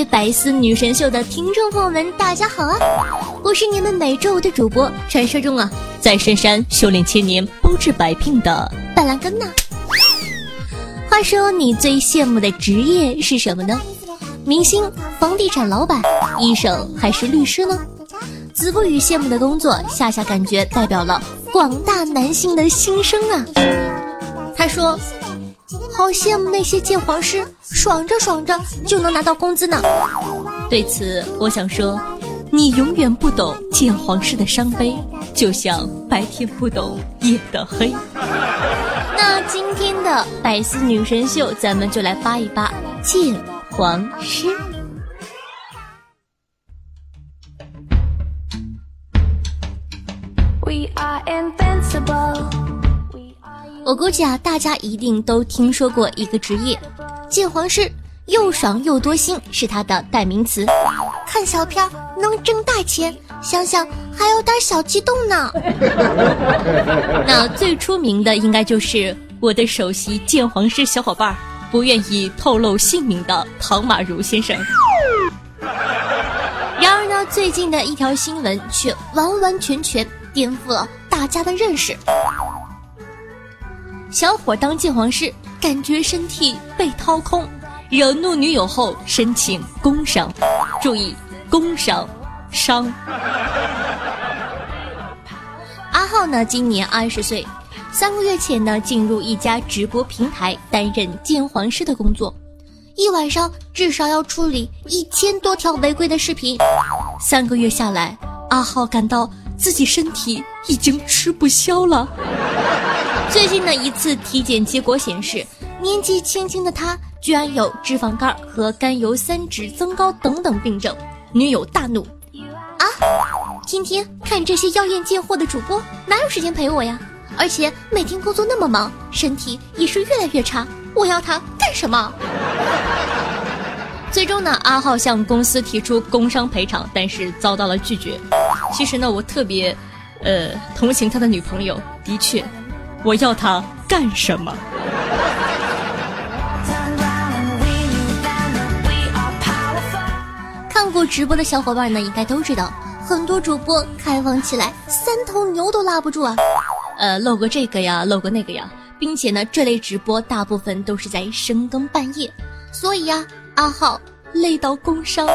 位百思女神秀的听众朋友们，大家好啊！我是你们每周五的主播，传说中啊，在深山修炼千年，包治百病的板蓝根呢。话说，你最羡慕的职业是什么呢？明星、房地产老板、医生还是律师呢？子不语羡慕的工作，夏夏感觉代表了广大男性的心声啊。他说。好羡慕那些鉴黄师爽着爽着就能拿到工资呢。对此，我想说，你永远不懂鉴黄师的伤悲，就像白天不懂夜的黑。那今天的百思女神秀，咱们就来扒一扒鉴黄师。We are invincible. 我估计啊，大家一定都听说过一个职业，鉴黄师，又爽又多心，是他的代名词。看小片能挣大钱，想想还有点小激动呢。那最出名的应该就是我的首席鉴黄师小伙伴，不愿意透露姓名的唐马如先生。然而呢，最近的一条新闻却完完全全颠覆了大家的认识。小伙当鉴黄师，感觉身体被掏空，惹怒女友后申请工伤。注意，工伤，伤。阿浩呢，今年二十岁，三个月前呢，进入一家直播平台担任鉴黄师的工作，一晚上至少要处理一千多条违规的视频。三个月下来，阿浩感到自己身体已经吃不消了。最近的一次体检结果显示，年纪轻轻的他居然有脂肪肝和甘油三酯增高等等病症。女友大怒：“啊，天天看这些妖艳贱货的主播，哪有时间陪我呀？而且每天工作那么忙，身体也是越来越差。我要他干什么？”最终呢，阿浩向公司提出工伤赔偿，但是遭到了拒绝。其实呢，我特别，呃，同情他的女朋友。的确。我要他干什么？看过直播的小伙伴呢，应该都知道，很多主播开放起来三头牛都拉不住啊。呃，露个这个呀，露个那个呀，并且呢，这类直播大部分都是在深更半夜，所以呀，阿浩累到工伤，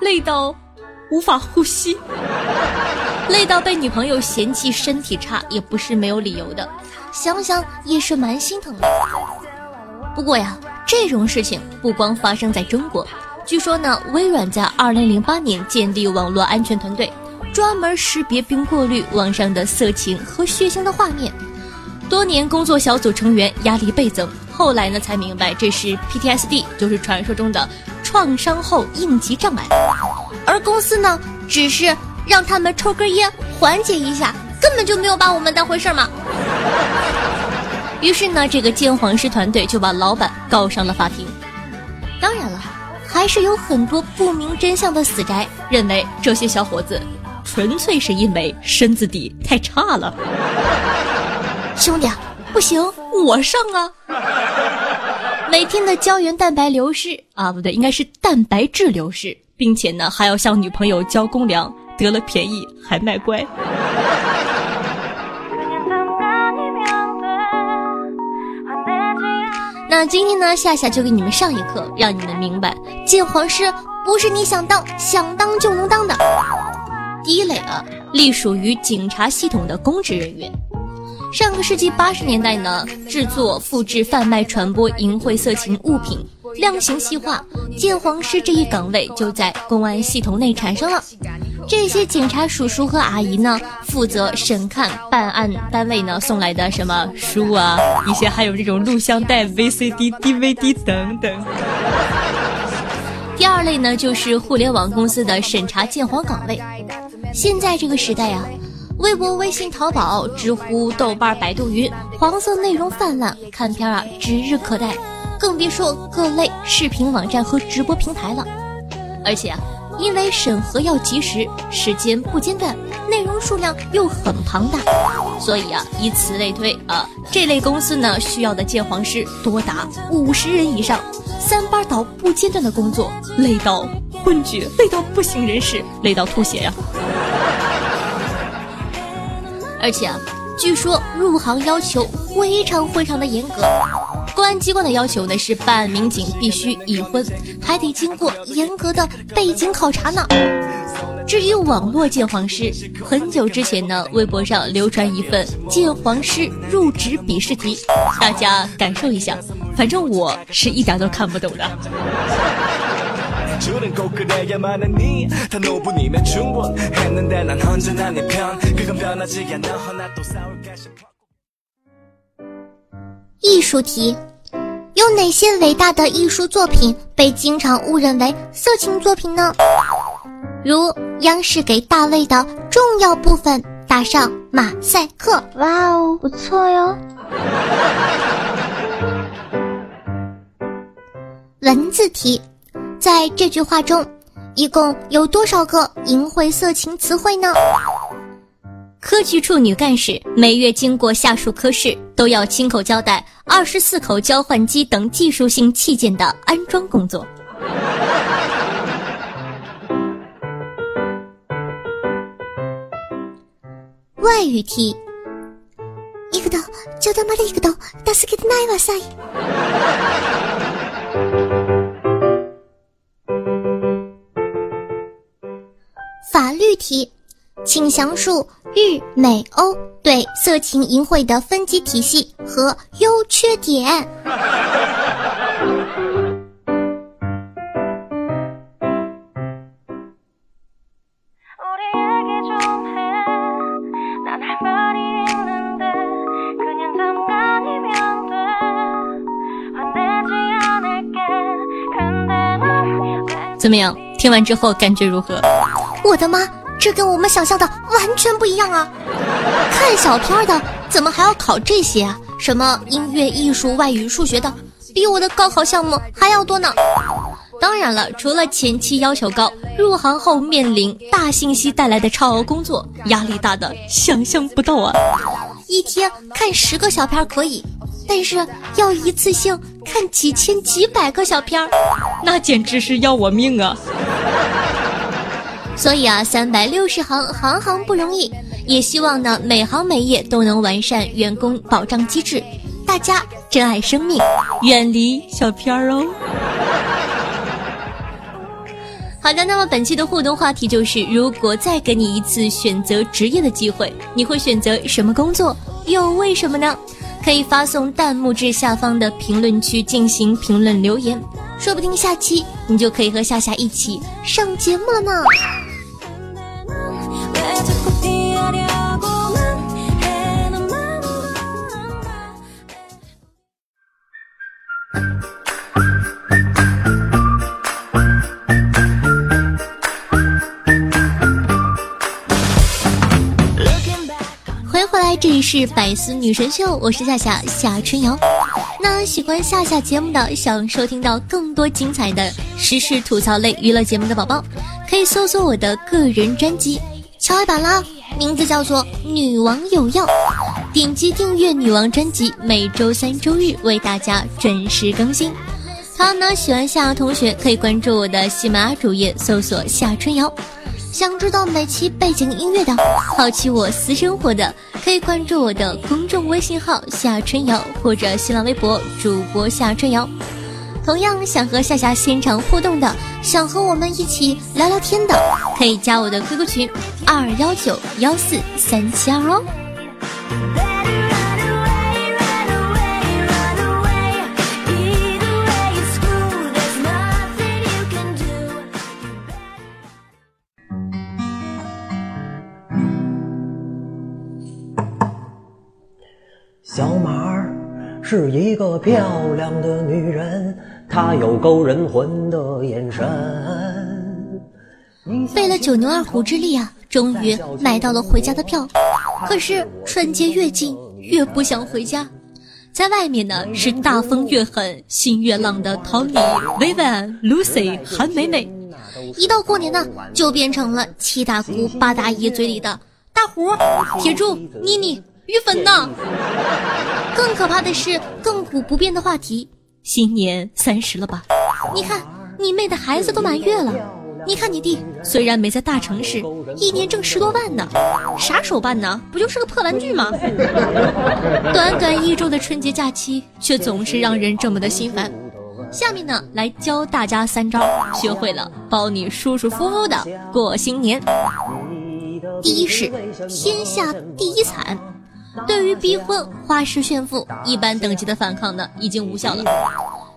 累到无法呼吸，累到被女朋友嫌弃身体差，也不是没有理由的。想想也是蛮心疼的。不过呀，这种事情不光发生在中国，据说呢，微软在2008年建立网络安全团队，专门识别并过滤网上的色情和血腥的画面。多年工作小组成员压力倍增，后来呢才明白这是 PTSD，就是传说中的创伤后应激障碍。而公司呢，只是让他们抽根烟缓解一下。根本就没有把我们当回事嘛。于是呢，这个鉴黄师团队就把老板告上了法庭。当然了，还是有很多不明真相的死宅认为这些小伙子纯粹是因为身子底太差了。兄弟，不行，我上啊！每天的胶原蛋白流失啊，不对，应该是蛋白质流失，并且呢还要向女朋友交公粮，得了便宜还卖乖。那今天呢，夏夏就给你们上一课，让你们明白，见皇室不是你想当想当就能当的。第一类啊，隶属于警察系统的公职人员。上个世纪八十年代呢，制作、复制、贩卖、传播淫秽色情物品，量刑细化，鉴黄师这一岗位就在公安系统内产生了。这些警察叔叔和阿姨呢，负责审看办案单位呢送来的什么书啊，一些还有这种录像带、VCD、DVD 等等。第二类呢，就是互联网公司的审查鉴黄岗位。现在这个时代啊，微博、微信、淘宝、知乎、豆瓣、百度云，黄色内容泛滥，看片啊指日可待，更别说各类视频网站和直播平台了。而且啊，因为审核要及时，时间不间断，内容数量又很庞大，所以啊，以此类推啊，这类公司呢需要的鉴黄师多达五十人以上，三班倒不间断的工作，累到昏厥，累到不省人事，累到吐血呀。而且啊，据说入行要求非常非常的严格，公安机关的要求呢是办案民警必须已婚，还得经过严格的背景考察呢。至于网络鉴黄师，很久之前呢，微博上流传一份鉴黄师入职笔试题，大家感受一下，反正我是一点都看不懂的。艺术题：有哪些伟大的艺术作品被经常误认为色情作品呢？如央视给大卫的重要部分打上马赛克。哇哦，不错哟。文字题。在这句话中，一共有多少个淫秽色情词汇呢？科技处女干事每月经过下属科室，都要亲口交代二十四口交换机等技术性器件的安装工作。外语题。一个刀，就他妈的一个刀，打死给的奈瓦塞。法律题，请详述日美欧对色情淫秽的分级体系和优缺点。怎么样？听完之后感觉如何？我的妈，这跟我们想象的完全不一样啊！看小片儿的怎么还要考这些啊？什么音乐、艺术、外语、数学的，比我的高考项目还要多呢！当然了，除了前期要求高，入行后面临大信息带来的超额工作，压力大的想象不到啊！一天看十个小片儿可以。但是要一次性看几千几百个小片儿，那简直是要我命啊！所以啊，三百六十行，行行不容易。也希望呢，每行每业都能完善员工保障机制，大家珍爱生命，远离小片儿哦。好的，那么本期的互动话题就是：如果再给你一次选择职业的机会，你会选择什么工作？又为什么呢？可以发送弹幕至下方的评论区进行评论留言，说不定下期你就可以和夏夏一起上节目了呢。是百思女神秀，我是夏夏夏春瑶。那喜欢夏夏节目的，想收听到更多精彩的时事吐槽类娱乐节目的宝宝，可以搜索我的个人专辑，敲一把啦，名字叫做《女王有药》，点击订阅女王专辑，每周三、周日为大家准时更新。还有呢喜欢夏同学可以关注我的喜马拉雅主页，搜索夏春瑶。想知道每期背景音乐的，好奇我私生活的，可以关注我的公众微信号夏春瑶或者新浪微博主播夏春瑶。同样想和夏夏现场互动的，想和我们一起聊聊天的，可以加我的 QQ 群二幺九幺四三七二哦。是一个漂亮的女人，她有勾人魂的眼神。费了九牛二虎之力啊，终于买到了回家的票。可是春节越近，越不想回家。在外面呢，是大风越狠，心越浪的 tony 维婉、Lucy、韩美美；一到过年呢，就变成了七大姑八大姨嘴里的大胡、铁柱、妮妮、于粉呢。更可怕的是，亘古不变的话题：新年三十了吧？你看，你妹的孩子都满月了。你看你弟，虽然没在大城市，一年挣十多万呢，啥手办呢？不就是个破玩具吗？短短一周的春节假期，却总是让人这么的心烦。下面呢，来教大家三招，学会了包你舒舒服服的过新年。第一是天下第一惨，对于逼婚、花式炫富，一般等级的反抗呢，已经无效了。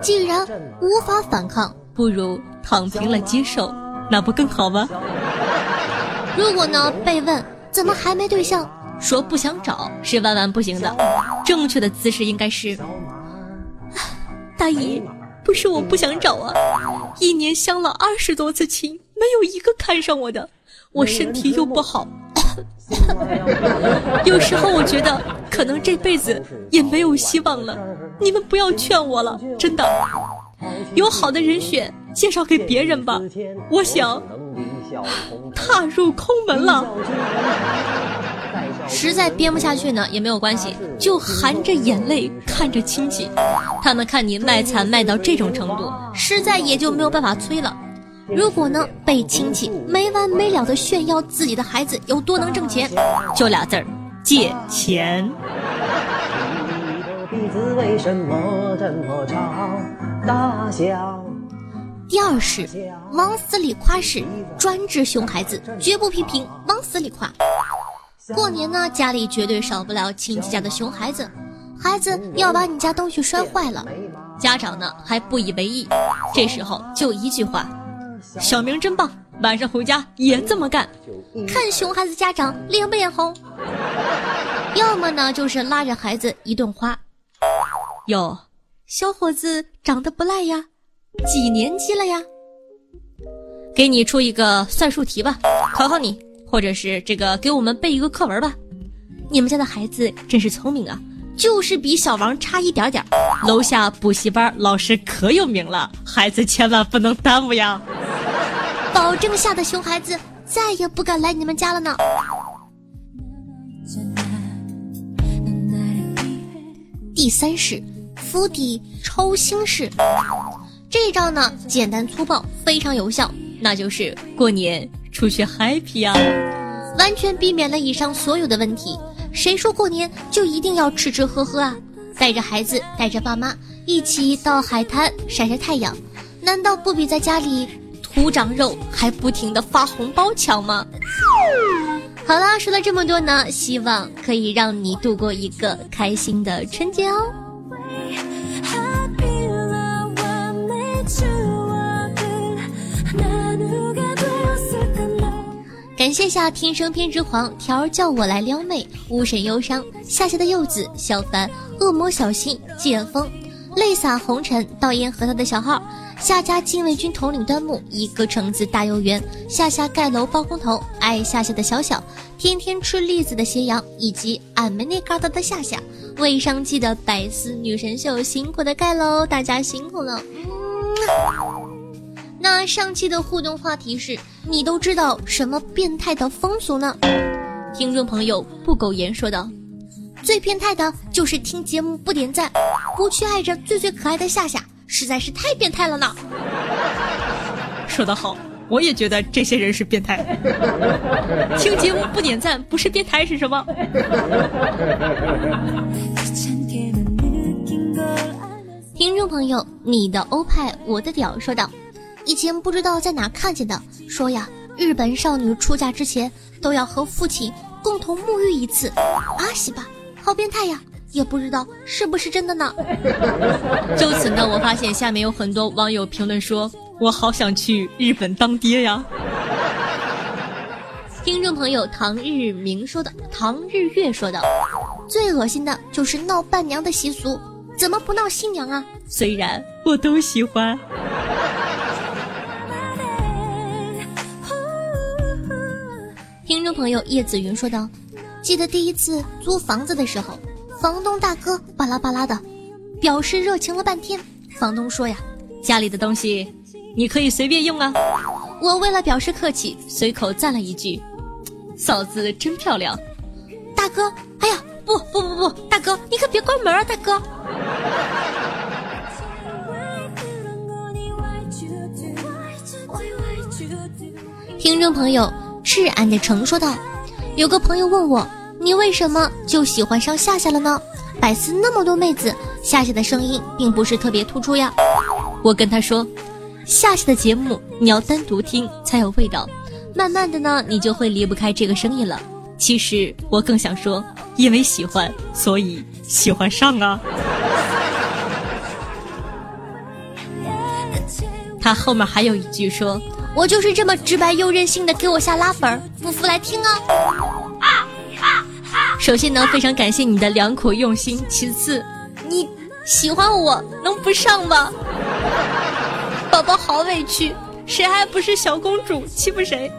既然无法反抗，不如躺平了接受。那不更好吗？如果呢被问怎么还没对象，说不想找是万万不行的。正确的姿势应该是：大姨，不是我不想找啊，一年相了二十多次亲，没有一个看上我的。我身体又不好，有时候我觉得可能这辈子也没有希望了。你们不要劝我了，真的。有好的人选，介绍给别人吧。我想踏入空门了。实在编不下去呢，也没有关系，就含着眼泪看着亲戚，他们看你卖惨卖到这种程度，实在也就没有办法催了。如果呢，被亲戚没完没了的炫耀自己的孩子有多能挣钱，就俩字儿：借钱。大小。第二是往死里夸是专治熊孩子，绝不批评，往死里夸。过年呢，家里绝对少不了亲戚家的熊孩子，孩子要把你家东西摔坏了，家长呢还不以为意。这时候就一句话：小明真棒，晚上回家也这么干。看熊孩子家长脸不脸红？要么呢就是拉着孩子一顿夸，哟。小伙子长得不赖呀，几年级了呀？给你出一个算术题吧，考考你，或者是这个给我们背一个课文吧。你们家的孩子真是聪明啊，就是比小王差一点点。楼下补习班老师可有名了，孩子千万不能耽误呀。保证吓得熊孩子再也不敢来你们家了呢。第三式。釜底抽薪式，这招呢简单粗暴，非常有效，那就是过年出去 happy 啊，完全避免了以上所有的问题。谁说过年就一定要吃吃喝喝啊？带着孩子，带着爸妈一起到海滩晒晒太阳，难道不比在家里不长肉还不停的发红包强吗？好啦，说了这么多呢，希望可以让你度过一个开心的春节哦。感谢下天生偏执狂条儿叫我来撩妹，无神忧伤夏夏的柚子小凡恶魔小新剑锋泪洒红尘道烟和他的小号夏家禁卫军统领端木一个橙子大游园夏夏盖楼包工头爱夏夏的小小天天吃栗子的斜阳以及俺们那嘎达的夏夏未上季的百思女神秀辛苦的盖楼，大家辛苦了。嗯那上期的互动话题是你都知道什么变态的风俗呢？听众朋友不苟言说道：“最变态的就是听节目不点赞，不去爱着最最可爱的夏夏，实在是太变态了呢。”说得好，我也觉得这些人是变态。听节目不点赞不是变态是什么？听众朋友，你的欧派我的屌说道。以前不知道在哪看见的，说呀，日本少女出嫁之前都要和父亲共同沐浴一次，阿西吧，好变态呀！也不知道是不是真的呢。就此呢，我发现下面有很多网友评论说，我好想去日本当爹呀。听众朋友唐日明说的，唐日月说的，最恶心的就是闹伴娘的习俗，怎么不闹新娘啊？虽然我都喜欢。听众朋友叶子云说道：“记得第一次租房子的时候，房东大哥巴拉巴拉的，表示热情了半天。房东说呀：“家里的东西你可以随便用啊。”我为了表示客气，随口赞了一句：“嫂子真漂亮。”大哥，哎呀，不不不不，大哥你可别关门啊，大哥。听众朋友，赤安的成说道：“有个朋友问我，你为什么就喜欢上夏夏了呢？百思那么多妹子，夏夏的声音并不是特别突出呀。”我跟他说：“夏夏的节目你要单独听才有味道，慢慢的呢，你就会离不开这个声音了。”其实我更想说，因为喜欢，所以喜欢上啊。他后面还有一句说。我就是这么直白又任性的，给我下拉粉，不服来听啊！首先呢，非常感谢你的良苦用心。其次，你喜欢我能不上吗？宝宝好委屈，谁还不是小公主，欺负谁？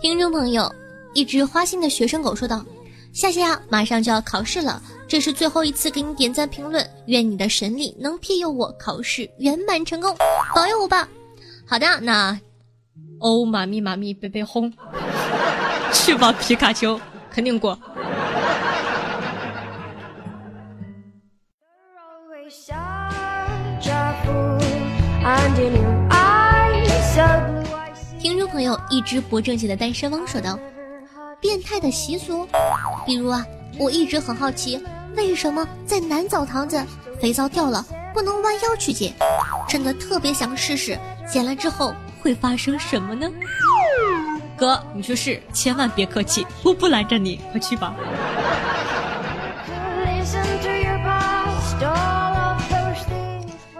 听众朋友，一只花心的学生狗说道：“夏夏马上就要考试了。”这是最后一次给你点赞评论，愿你的神力能庇佑我考试圆满成功，保佑我吧。好的，那哦妈咪妈咪贝贝轰，去吧皮卡丘，肯定过。听众朋友，一只不正经的单身汪说道：“变态的习俗，比如啊，我一直很好奇。”为什么在男澡堂子肥皂掉了不能弯腰去捡？真的特别想试试，捡了之后会发生什么呢？哥，你说是，千万别客气，我不拦着你，快去吧。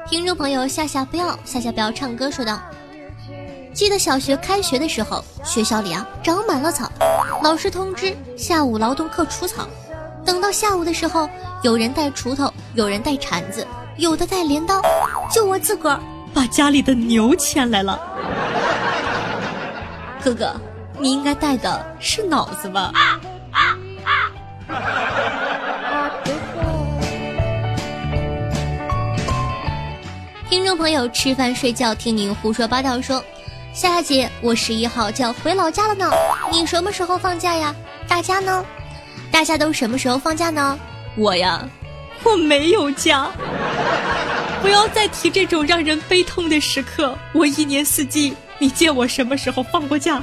听众朋友，夏夏不要，夏夏不要唱歌，说道：记得小学开学的时候，学校里啊长满了草，老师通知下午劳动课除草。等到下午的时候，有人带锄头，有人带铲子，有的带镰刀，就我自个儿把家里的牛牵来了。哥哥，你应该带的是脑子吧？听众朋友，吃饭睡觉听您胡说八道说，夏夏姐，我十一号就要回老家了呢，你什么时候放假呀？大家呢？大家都什么时候放假呢？我呀，我没有假。不要再提这种让人悲痛的时刻。我一年四季，你见我什么时候放过假？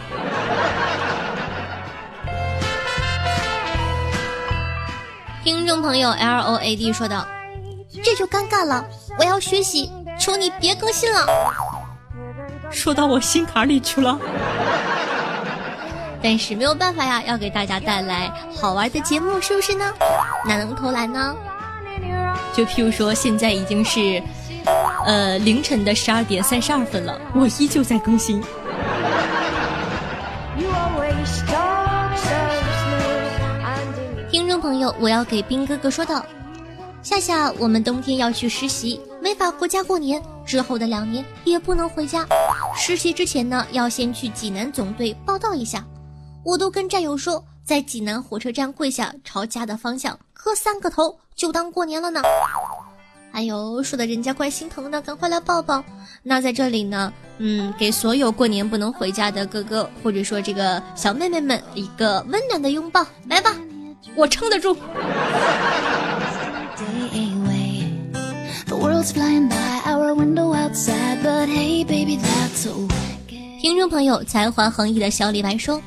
听众朋友 L O A D 说道：“这就尴尬了，我要学习，求你别更新了。”说到我心坎里去了。但是没有办法呀，要给大家带来好玩的节目，是不是呢？哪能偷懒呢？就譬如说，现在已经是，呃，凌晨的十二点三十二分了，我依旧在更新。听众朋友，我要给兵哥哥说道：夏夏，我们冬天要去实习，没法回家过年，之后的两年也不能回家。实习之前呢，要先去济南总队报道一下。我都跟战友说，在济南火车站跪下，朝家的方向磕三个头，就当过年了呢。哎呦，说的人家怪心疼的，赶快来抱抱。那在这里呢，嗯，给所有过年不能回家的哥哥，或者说这个小妹妹们一个温暖的拥抱，来吧，我撑得住。听众朋友，才华横溢的小李白说。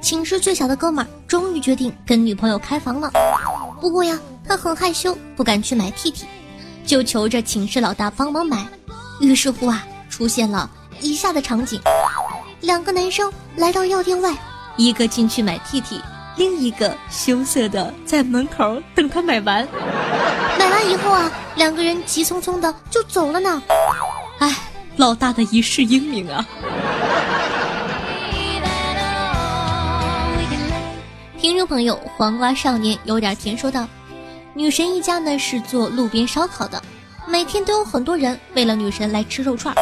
寝室最小的哥们儿终于决定跟女朋友开房了，不过呀，他很害羞，不敢去买 T T，就求着寝室老大帮忙买。于是乎啊，出现了以下的场景：两个男生来到药店外，一个进去买 T T，另一个羞涩的在门口等他买完。买完以后啊，两个人急匆匆的就走了呢。哎，老大的一世英名啊！听众朋友，黄瓜少年有点甜说道：“女神一家呢是做路边烧烤的，每天都有很多人为了女神来吃肉串。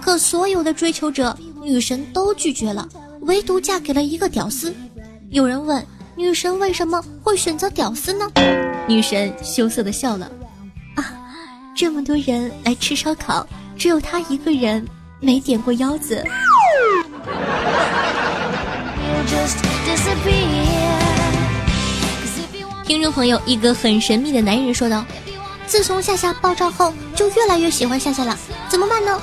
可所有的追求者女神都拒绝了，唯独嫁给了一个屌丝。有人问女神为什么会选择屌丝呢？女神羞涩的笑了，啊，这么多人来吃烧烤，只有她一个人没点过腰子。听众朋友，一个很神秘的男人说道：“自从夏夏爆照后，就越来越喜欢夏夏了，怎么办呢？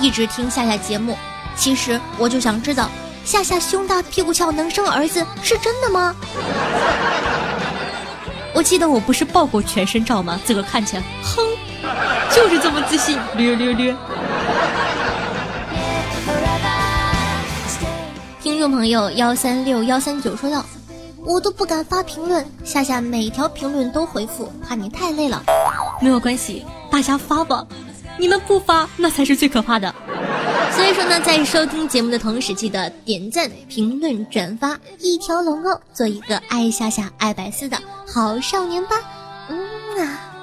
一直听夏夏节目。其实我就想知道，夏夏胸大屁股翘能生儿子是真的吗？我记得我不是爆过全身照吗？自个看起来，哼，就是这么自信，略略略。”听众朋友幺三六幺三九说道。我都不敢发评论，夏夏每条评论都回复，怕你太累了。没有关系，大家发吧，你们不发那才是最可怕的。所以说呢，在收听节目的同时，记得点赞、评论、转发一条龙哦，做一个爱夏夏、爱百思的好少年吧。嗯啊。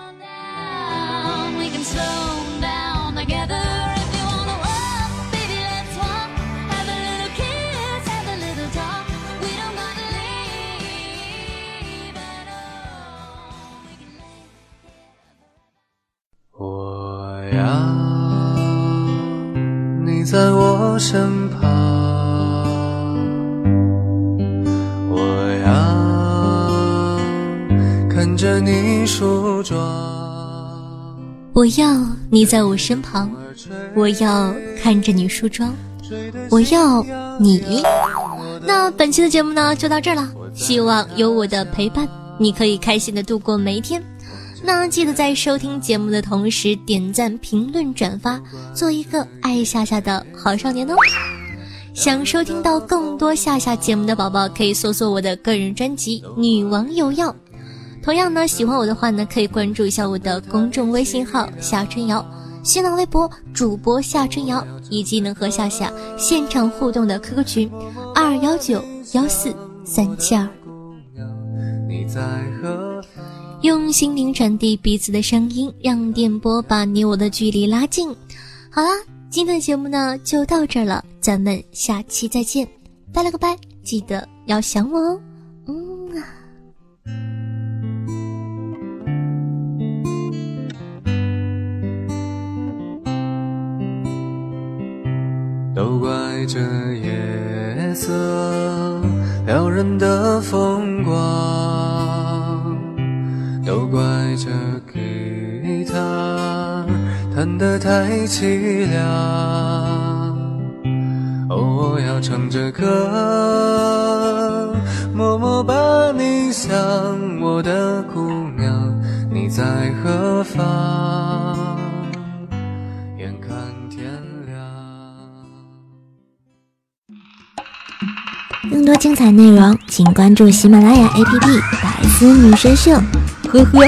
在我身旁，我要看着你梳妆。我要你在我身旁，我要看着你梳妆，我要你。那本期的节目呢，就到这儿了。希望有我的陪伴，你可以开心的度过每一天。那记得在收听节目的同时点赞、评论、转发，做一个爱夏夏的好少年哦。想收听到更多夏夏节目的宝宝，可以搜索我的个人专辑《女王有药》。同样呢，喜欢我的话呢，可以关注一下我的公众微信号夏春瑶，新浪微博主播夏春瑶，以及能和夏夏现场互动的 QQ 群二幺九幺四三七二。用心灵传递彼此的声音，让电波把你我的距离拉近。好啦，今天的节目呢就到这儿了，咱们下期再见，拜了个拜，记得要想我哦。嗯啊。都怪这夜色撩人的风光。都怪这吉他弹得太凄凉。哦，我要唱着歌，默默把你想，我的姑娘，你在何方？眼看天亮。更多精彩内容，请关注喜马拉雅 APP《百思女神秀》。呵呵。